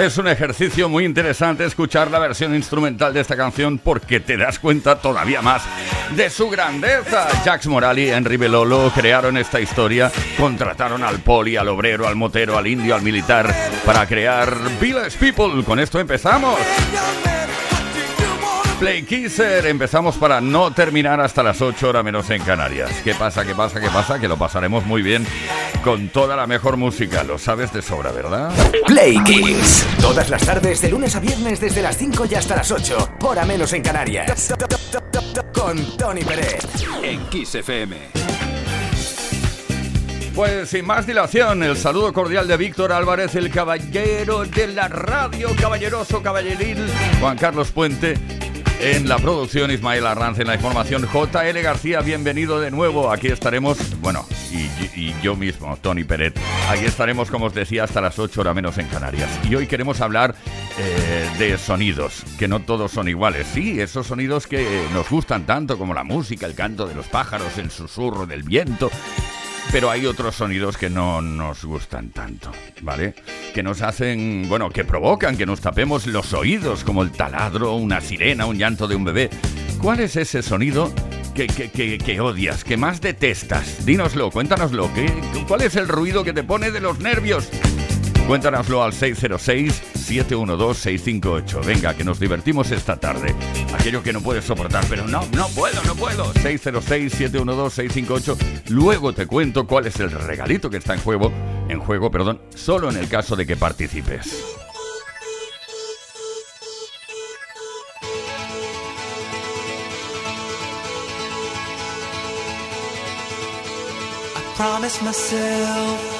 Es un ejercicio muy interesante escuchar la versión instrumental de esta canción porque te das cuenta todavía más de su grandeza. Jax Morali y Henry Belolo crearon esta historia, contrataron al poli, al obrero, al motero, al indio, al militar para crear Village People. Con esto empezamos. Play Kisser, empezamos para no terminar hasta las 8 horas menos en Canarias. ¿Qué pasa? ¿Qué pasa? ¿Qué pasa? Que lo pasaremos muy bien con toda la mejor música. Lo sabes de sobra, ¿verdad? Play Kiss. Todas las tardes, de lunes a viernes, desde las 5 y hasta las 8. Hora menos en Canarias. Con Tony Pérez. En Kiss FM. Pues sin más dilación, el saludo cordial de Víctor Álvarez, el caballero de la radio, caballeroso, caballeril, Juan Carlos Puente en la producción, Ismael Arranz en la información, JL García, bienvenido de nuevo. Aquí estaremos, bueno, y, yo mismo, Tony Peret. Aquí estaremos, como os decía, hasta las 8 horas menos en Canarias. Y hoy queremos hablar eh, de sonidos, que no todos son iguales. Sí, esos sonidos que nos gustan tanto, como la música, el canto de los pájaros, el susurro del viento pero hay otros sonidos que no nos gustan tanto, ¿vale? Que nos hacen, bueno, que provocan que nos tapemos los oídos, como el taladro, una sirena, un llanto de un bebé. ¿Cuál es ese sonido que, que, odias, que más detestas? Dínoslo, cuéntanoslo. ¿qué, ¿Cuál es el ruido que te pone de los nervios? Cuéntanoslo al 606-712-658. Venga, que nos divertimos esta tarde. Aquello que no puedes soportar, pero no, no puedo, no puedo. 606-712-658. Luego te cuento cuál es el regalito que está en juego, en juego, perdón, solo en el caso de que participes. promise myself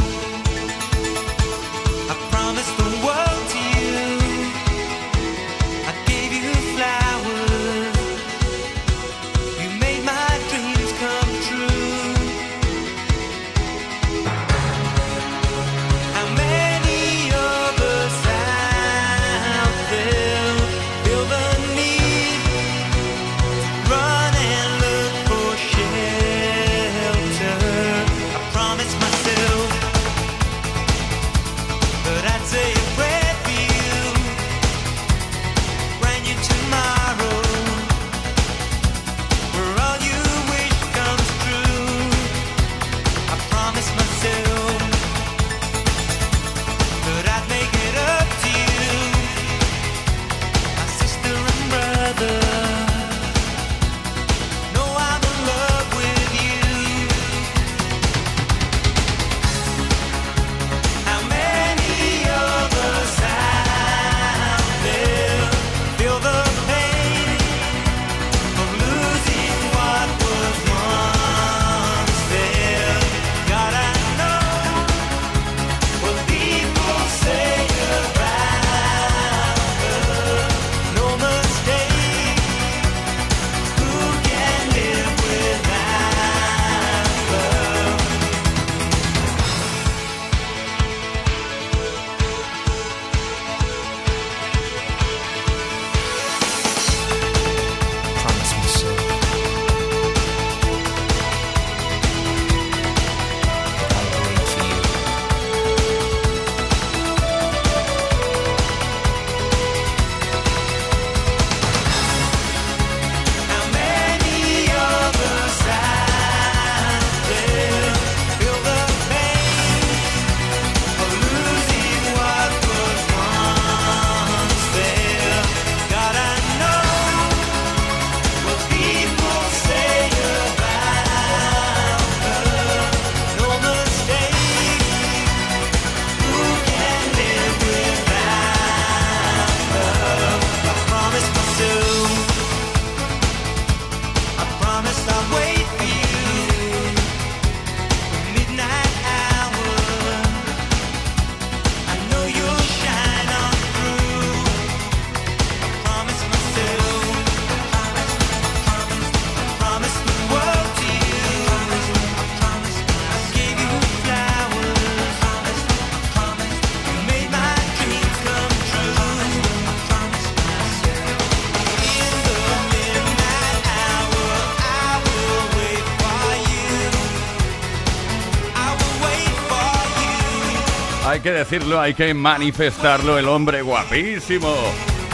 Hay que decirlo, hay que manifestarlo, el hombre guapísimo.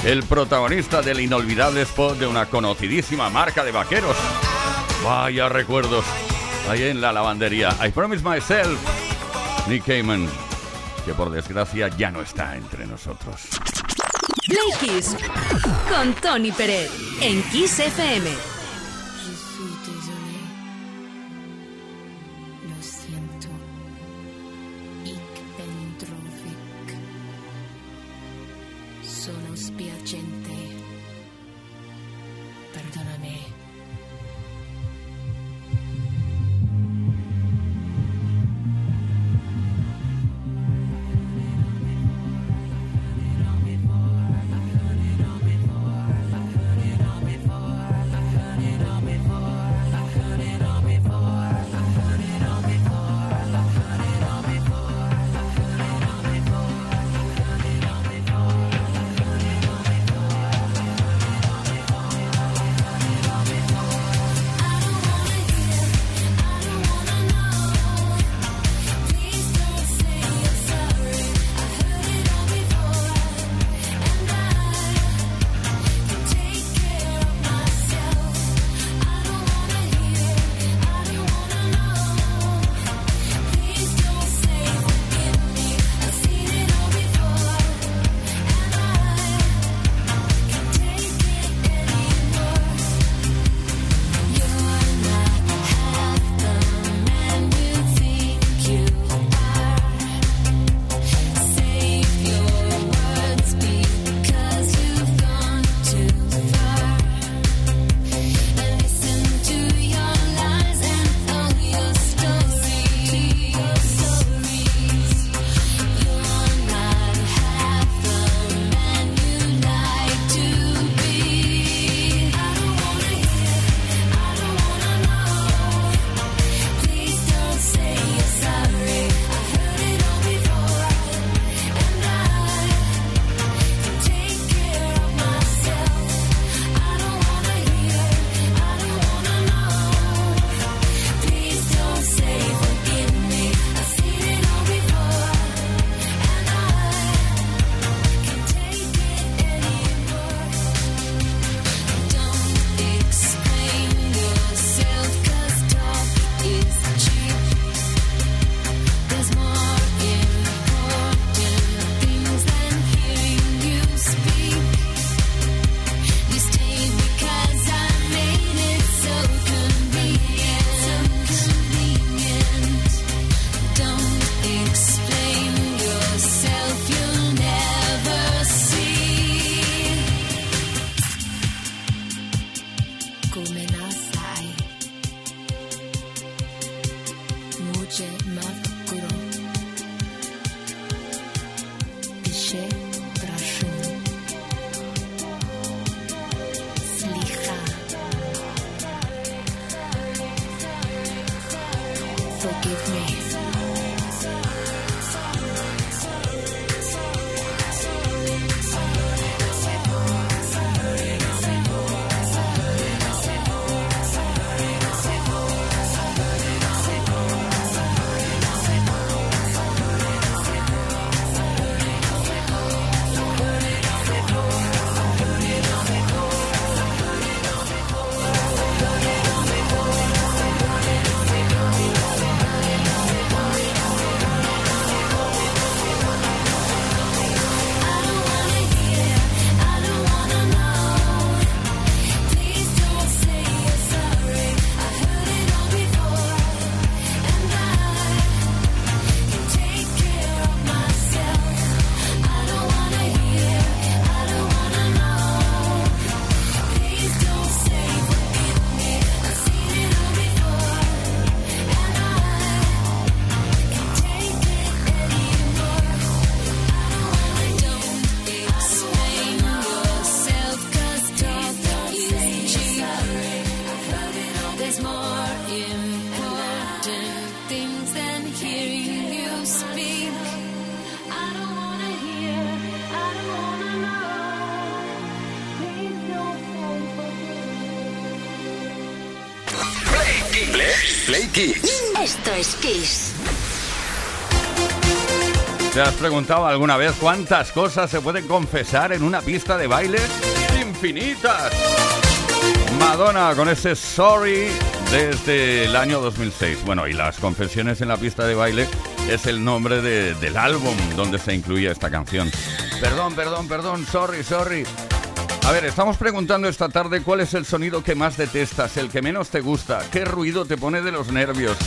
El protagonista del inolvidable spot de una conocidísima marca de vaqueros. Vaya recuerdos. Ahí en la lavandería. I promise myself. Nick Cayman, que por desgracia ya no está entre nosotros. Con Tony Pérez en Kiss FM. Es Kiss. ¿Te has preguntado alguna vez cuántas cosas se pueden confesar en una pista de baile? ¡Infinitas! Madonna con ese Sorry desde el año 2006. Bueno, y las confesiones en la pista de baile es el nombre de- del álbum donde se incluía esta canción. Perdón, perdón, perdón, sorry, sorry. A ver, estamos preguntando esta tarde cuál es el sonido que más detestas, el que menos te gusta, qué ruido te pone de los nervios.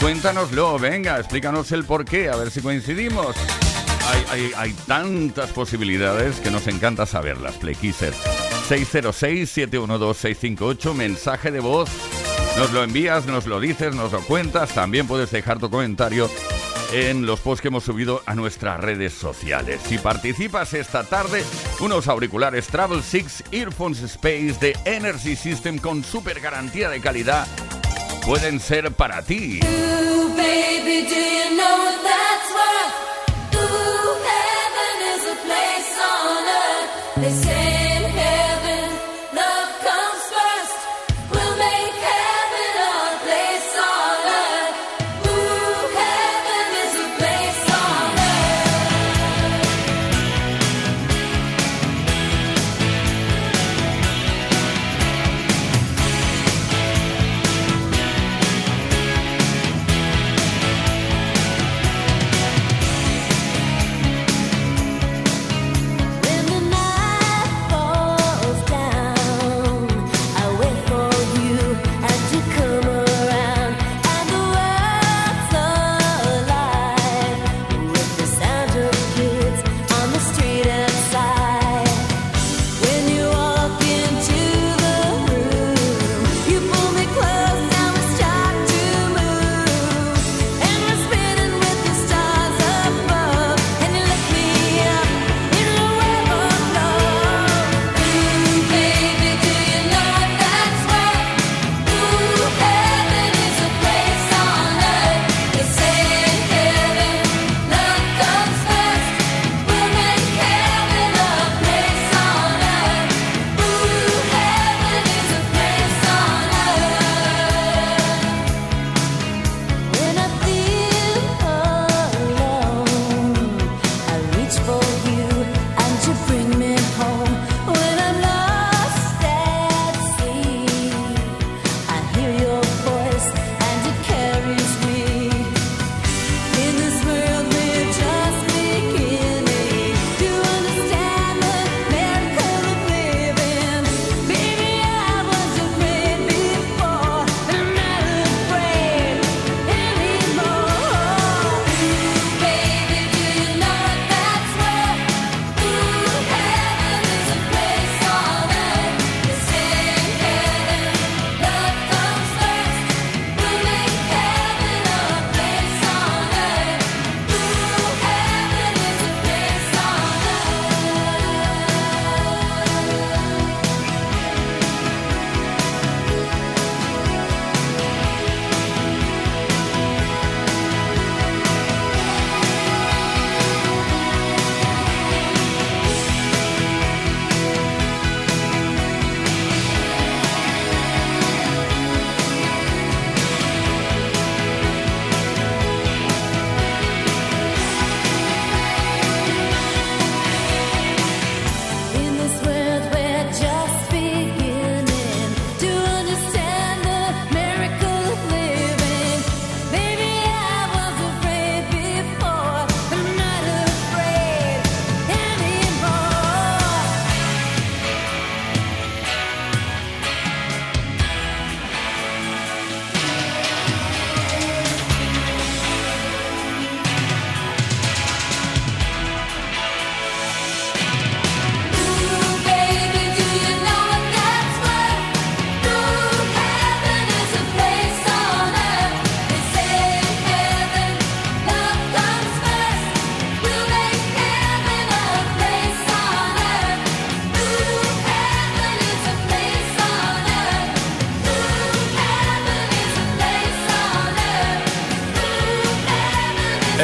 Cuéntanoslo, venga, explícanos el por qué, a ver si coincidimos. Hay, hay- tantas posibilidades que nos encanta saberlas, Playkisser. 606-712-658, mensaje de voz. Nos lo envías, nos lo dices, nos lo cuentas. También puedes dejar tu comentario en los posts que hemos subido a nuestras redes sociales. Si participas esta tarde, unos auriculares Travel 6 Earphones Space de Energy System con super garantía de calidad pueden ser para ti.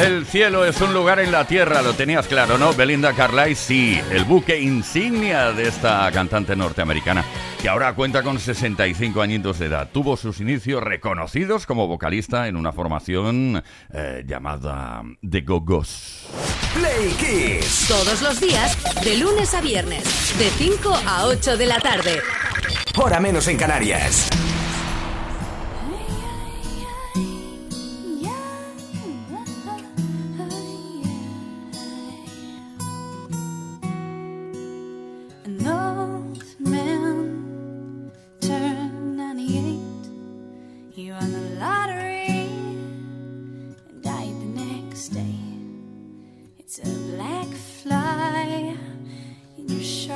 El cielo es un lugar en la tierra, lo tenías claro, ¿no? Belinda Carlisle, sí, el buque insignia de esta cantante norteamericana, que ahora cuenta con 65 añitos de edad. Tuvo sus inicios reconocidos como vocalista en una formación eh, llamada The Go-Go's. Play Kiss. Todos los días, de lunes a viernes, de 5 a 8 de la tarde. Hora menos en Canarias.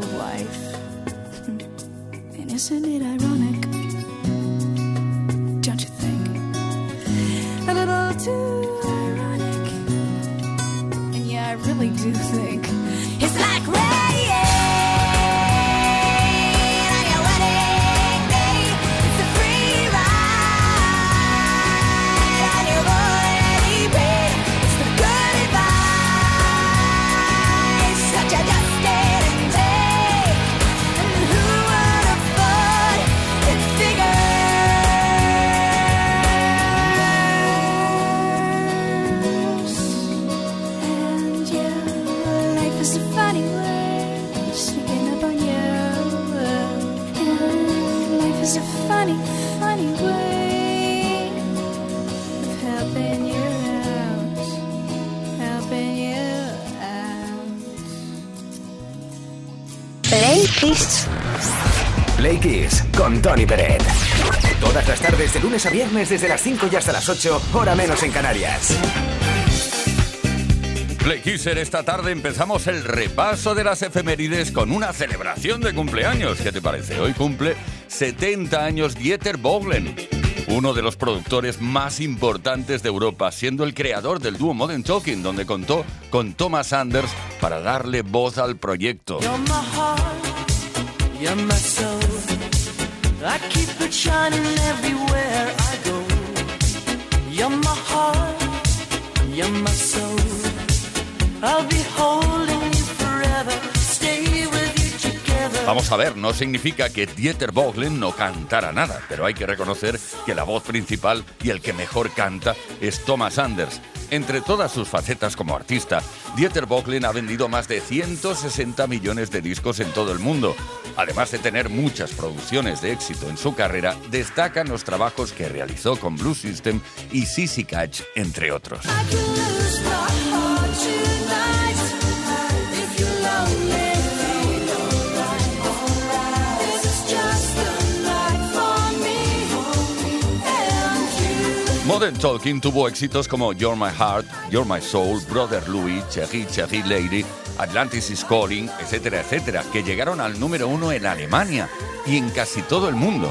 Beautiful wife. And isn't it ironic? Don't you think? A little too ironic. And yeah, I really do think con Tony Peret. Todas las tardes de lunes a viernes desde las 5 y hasta las 8, hora menos en Canarias. Play Kisser, esta tarde empezamos el repaso de las efemérides con una celebración de cumpleaños. ¿Qué te parece? Hoy cumple 70 años Dieter Bohlen, uno de los productores más importantes de Europa, siendo el creador del dúo Modern Talking, donde contó con Thomas Anders para darle voz al proyecto. You're my heart, you're my soul. Vamos a ver, no significa que Dieter Bohlen no cantara nada, pero hay que reconocer que la voz principal y el que mejor canta es Thomas Anders. Entre todas sus facetas como artista, Dieter Bocklen ha vendido más de 160 millones de discos en todo el mundo. Además de tener muchas producciones de éxito en su carrera, destacan los trabajos que realizó con Blue System y Sissy Catch, entre otros. Modern Talking tuvo éxitos como You're My Heart, You're My Soul, Brother Louis, Cherie Cherie Lady, Atlantis is Calling, etcétera, etcétera, que llegaron al número uno en Alemania y en casi todo el mundo.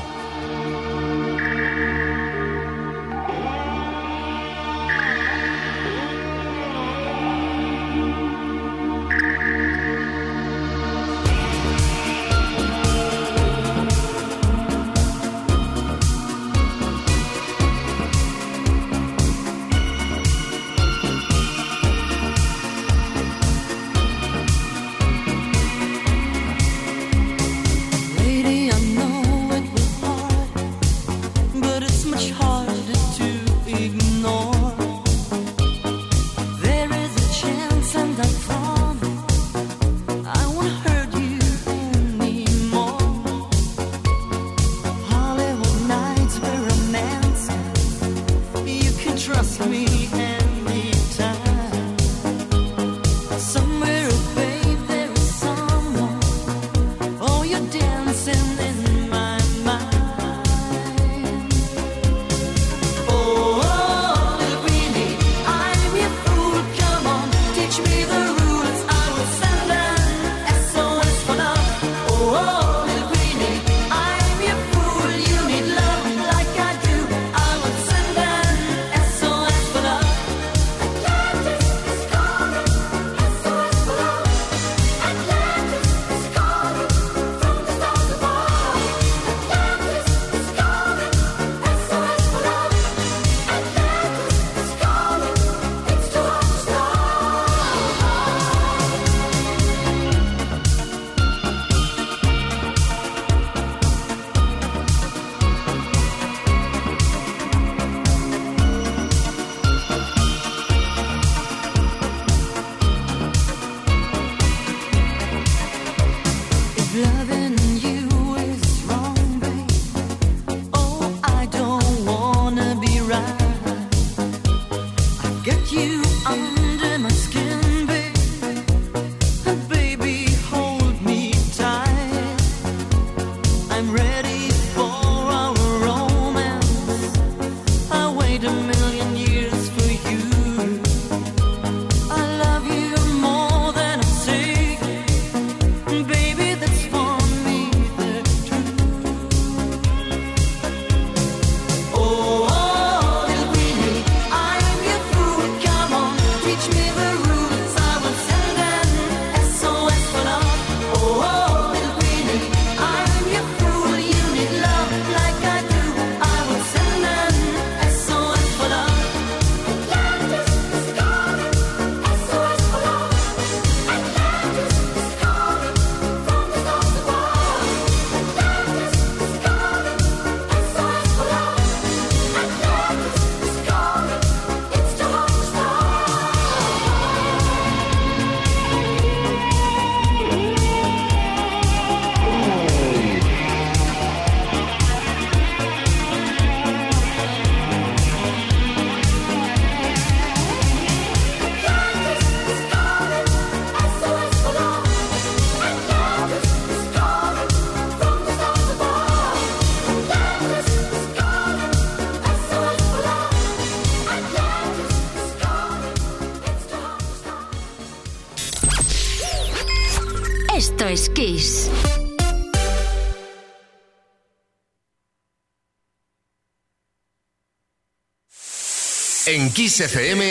Kiss FM,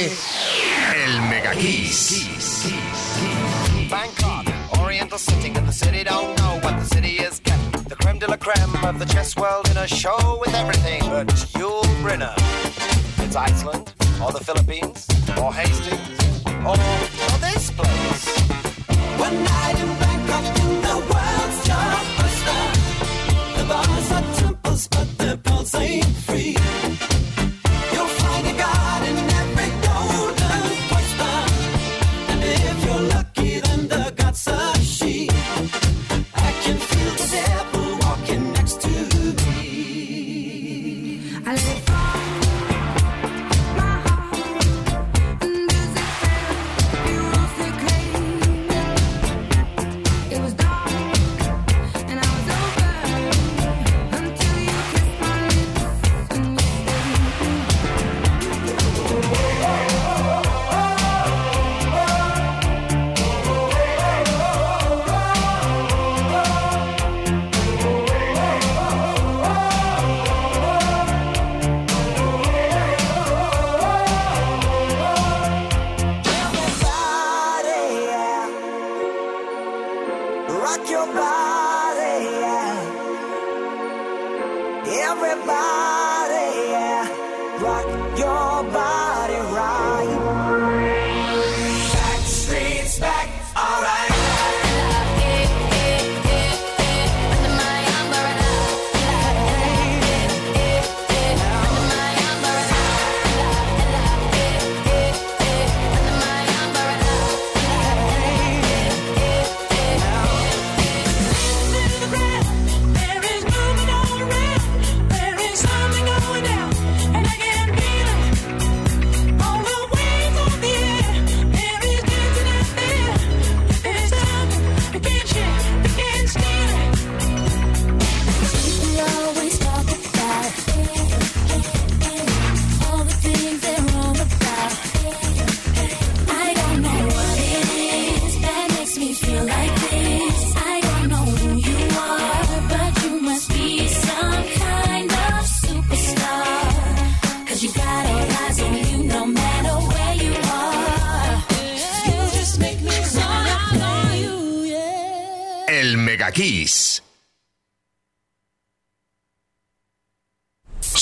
el Mega Kiss. Bangkok, Oriental City, the city don't know what the city is getting. The creme de la creme of the chess world in a show with everything but Yul Brynner. It's Iceland, or the Philippines, or Hastings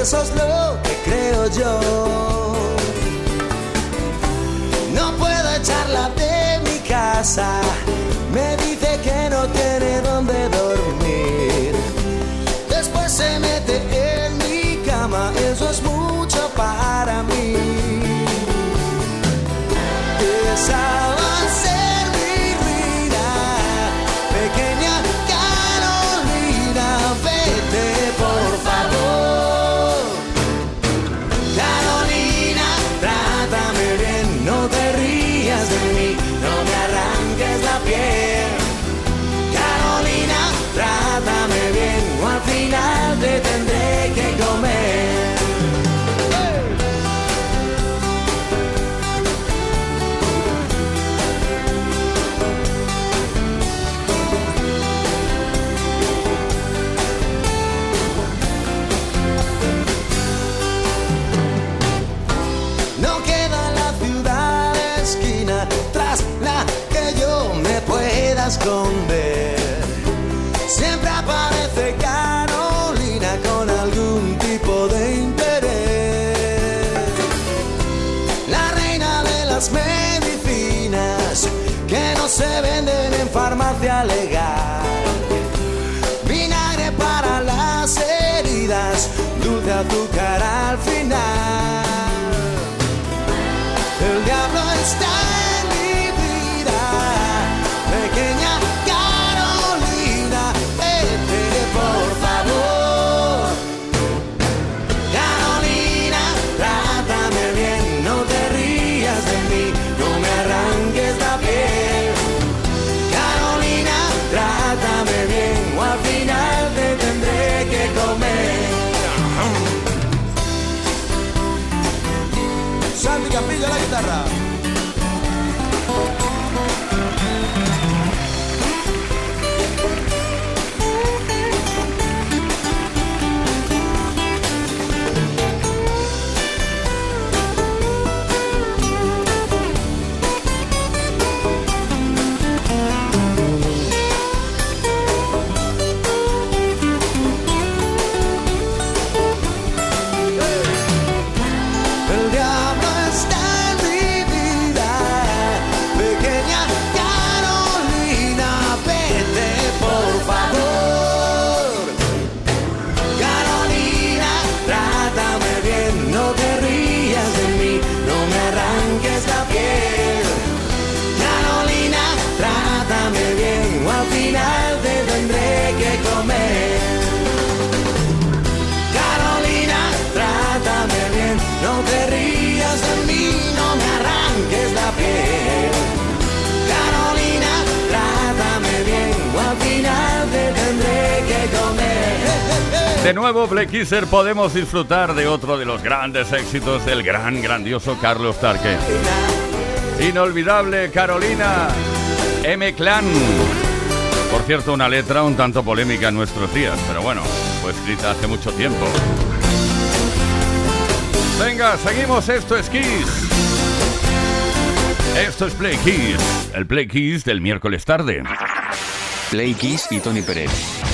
eso es lo que creo yo. No puedo echarla de mi casa. alegar. Vinagre para las heridas, dulce azúcar. De nuevo, Black Kisser, podemos disfrutar de otro de los grandes éxitos del gran, grandioso Carlos Tarque. Inolvidable Carolina M. Clan. Por cierto, una letra un tanto polémica en nuestros días, pero bueno, fue escrita hace mucho tiempo. Venga, seguimos. Esto es Kiss. Esto es Play Kiss, el Play Kiss del miércoles tarde. Play Kiss y Tony Pérez.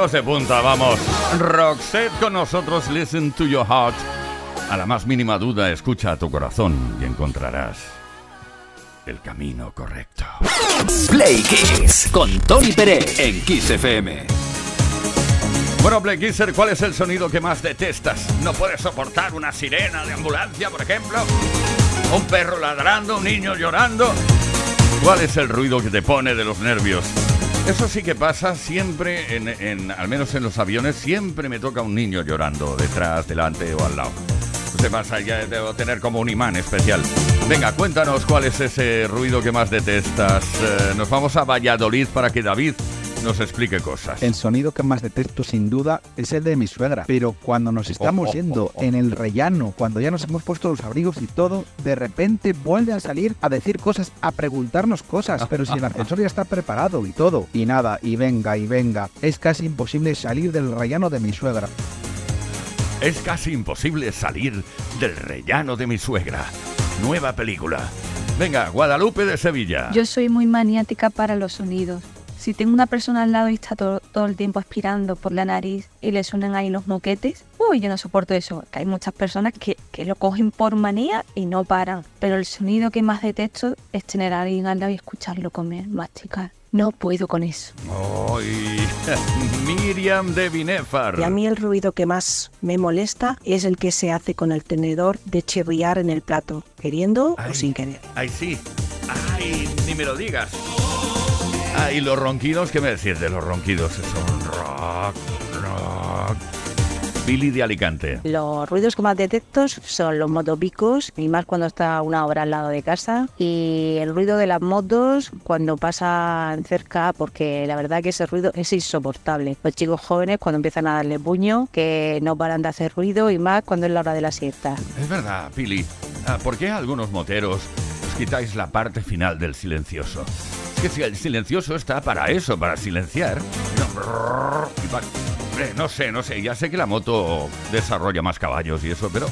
pelos de punta, vamos. Roxette con nosotros, listen to your heart. A la más mínima duda, escucha a tu corazón y encontrarás el camino correcto. Play Kiss con Tony Pérez en Kiss FM. Bueno, Play Kisser, ¿cuál es el sonido que más detestas? ¿No puedes soportar una sirena de ambulancia, por ejemplo? ¿Un perro ladrando? ¿Un niño llorando? ¿Cuál es el ruido que te pone de los nervios? Eso sí que pasa siempre, en, al menos en los aviones, siempre me toca un niño llorando detrás, delante o al lado. Sé pasa, ya debo tener como un imán especial. Venga, cuéntanos cuál es ese ruido que más detestas. Eh, nos vamos a Valladolid para que David nos explique cosas. El sonido que más detesto sin duda es el de mi suegra, pero cuando nos estamos yendo en el rellano, cuando ya nos hemos puesto los abrigos y todo, de repente vuelve a salir a decir cosas, a preguntarnos cosas, pero si el ascensor ya está preparado y todo, y nada, y venga, y venga, es casi imposible salir del rellano de mi suegra. Es casi imposible salir del rellano de mi suegra. Nueva película. Venga, Guadalupe de Sevilla. Yo soy muy maniática para los sonidos. Si tengo una persona al lado y está todo, todo el tiempo aspirando por la nariz y le suenan ahí los moquetes, uy, yo no soporto eso. Que hay muchas personas que, que lo cogen por manía y no paran. Pero el sonido que más detesto es tener a alguien al lado y escucharlo comer, masticar. No puedo con eso. Ay, Miriam de Binefar. Y a mí el ruido que más me molesta es el que se hace con el tenedor de chirriar en el plato, queriendo Ay. o sin querer. Ay, sí. Ay, ni me lo digas. Ay, los ronquidos, ¿qué me decís de los ronquidos? Son rock, rock. Billy de Alicante. Los ruidos que más detecto son los motopicos, y más cuando está una hora al lado de casa, y el ruido de las motos cuando pasan cerca, porque la verdad que ese ruido es insoportable. Los chicos jóvenes cuando empiezan a darle puño, que no paran de hacer ruido, y más cuando es la hora de la siesta. Es verdad, Pili. Ah, ¿Por qué algunos moteros os quitáis la parte final del silencioso? Que si el silencioso está para eso, para silenciar. No, sé, no sé. Ya sé que la moto desarrolla más caballos y eso, pero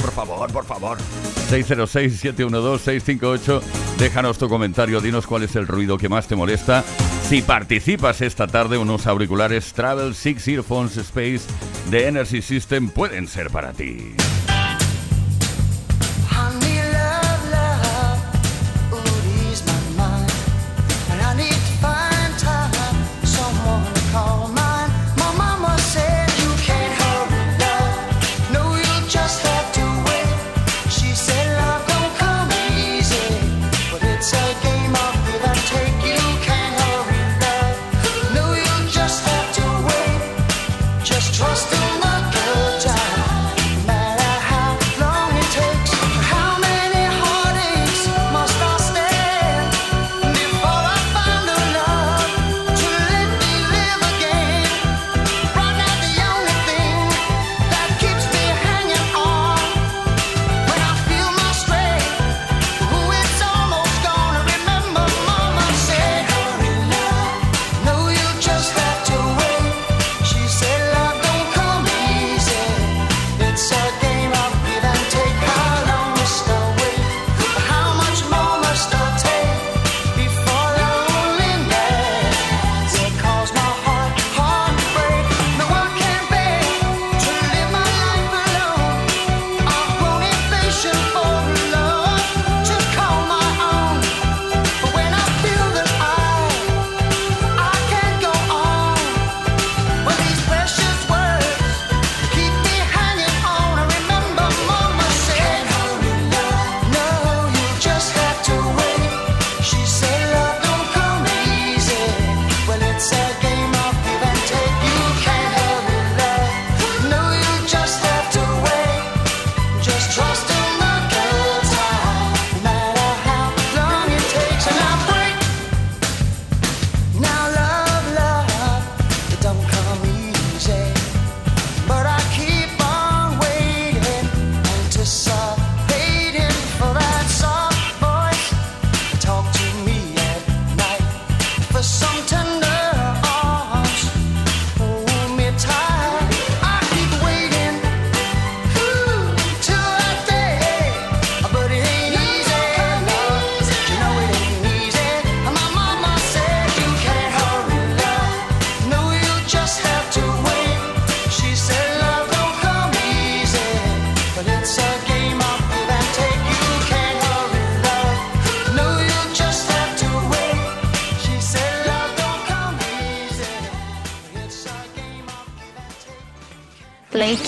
por favor, por favor. 606-712-658. Déjanos tu comentario, dinos cuál es el ruido que más te molesta. Si participas esta tarde, unos auriculares Travel Six Earphones Space de Energy System pueden ser para ti.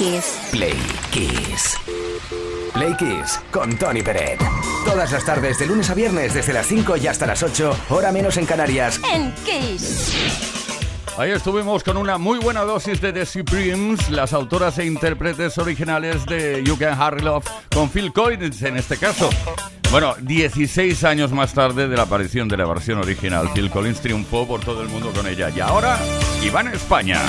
Kiss. Play Kiss. Play Kiss con Tony Peret. Todas las tardes, de lunes a viernes, desde las 5 y hasta las 8, hora menos en Canarias. En Kiss. Ahí estuvimos con una muy buena dosis de The Supremes, las autoras e intérpretes originales de You Can Hurry Love, con Phil Collins en este caso. Bueno, 16 años más tarde de la aparición de la versión original, Phil Collins triunfó por todo el mundo con ella. Y ahora, Iván España.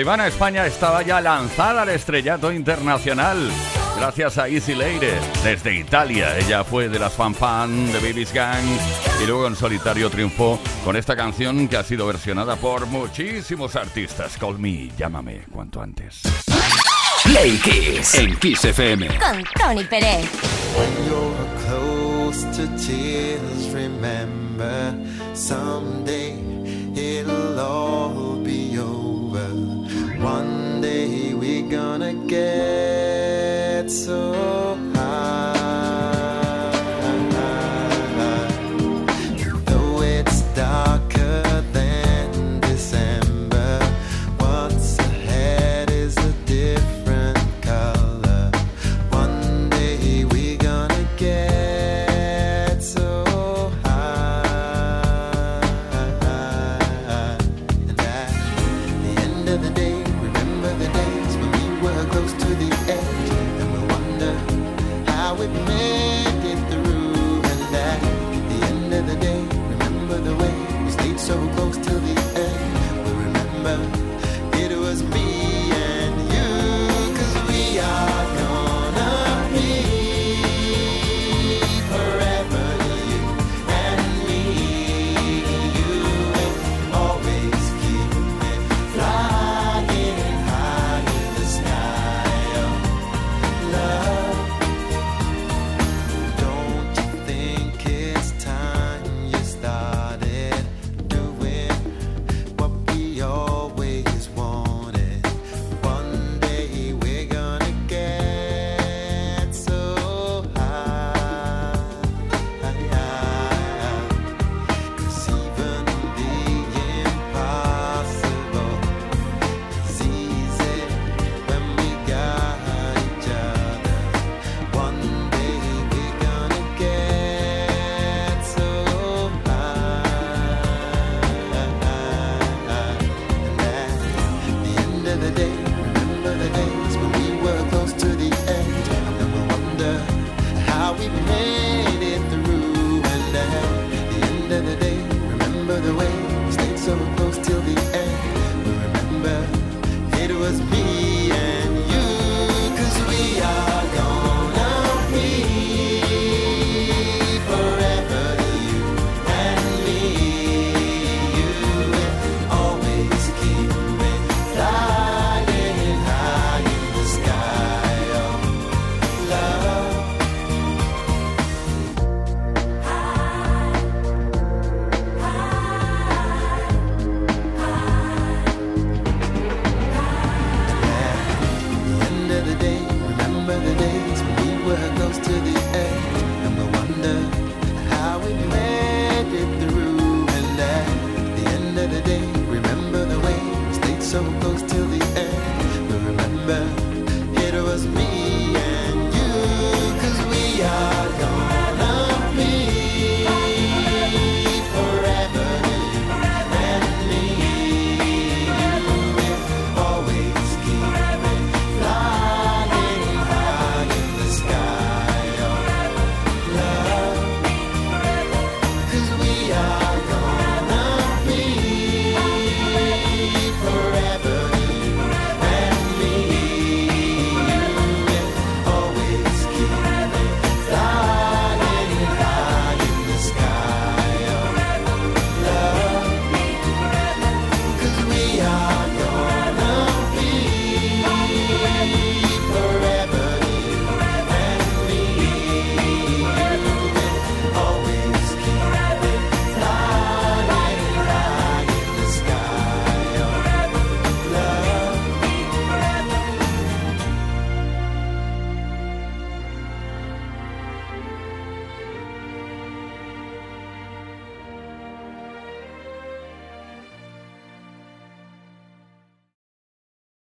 Ivana España estaba ya lanzada al estrellato internacional, gracias a Easy Leire, desde Italia. Ella fue de las fan fan de Baby's Gang y luego en solitario triunfó con esta canción que ha sido versionada por muchísimos artistas. Call me, llámame cuanto antes. Play Kiss en Kiss FM. Con Tony Pérez. When you're close to tears, remember someday it'll all. One day we're gonna get so high. So close till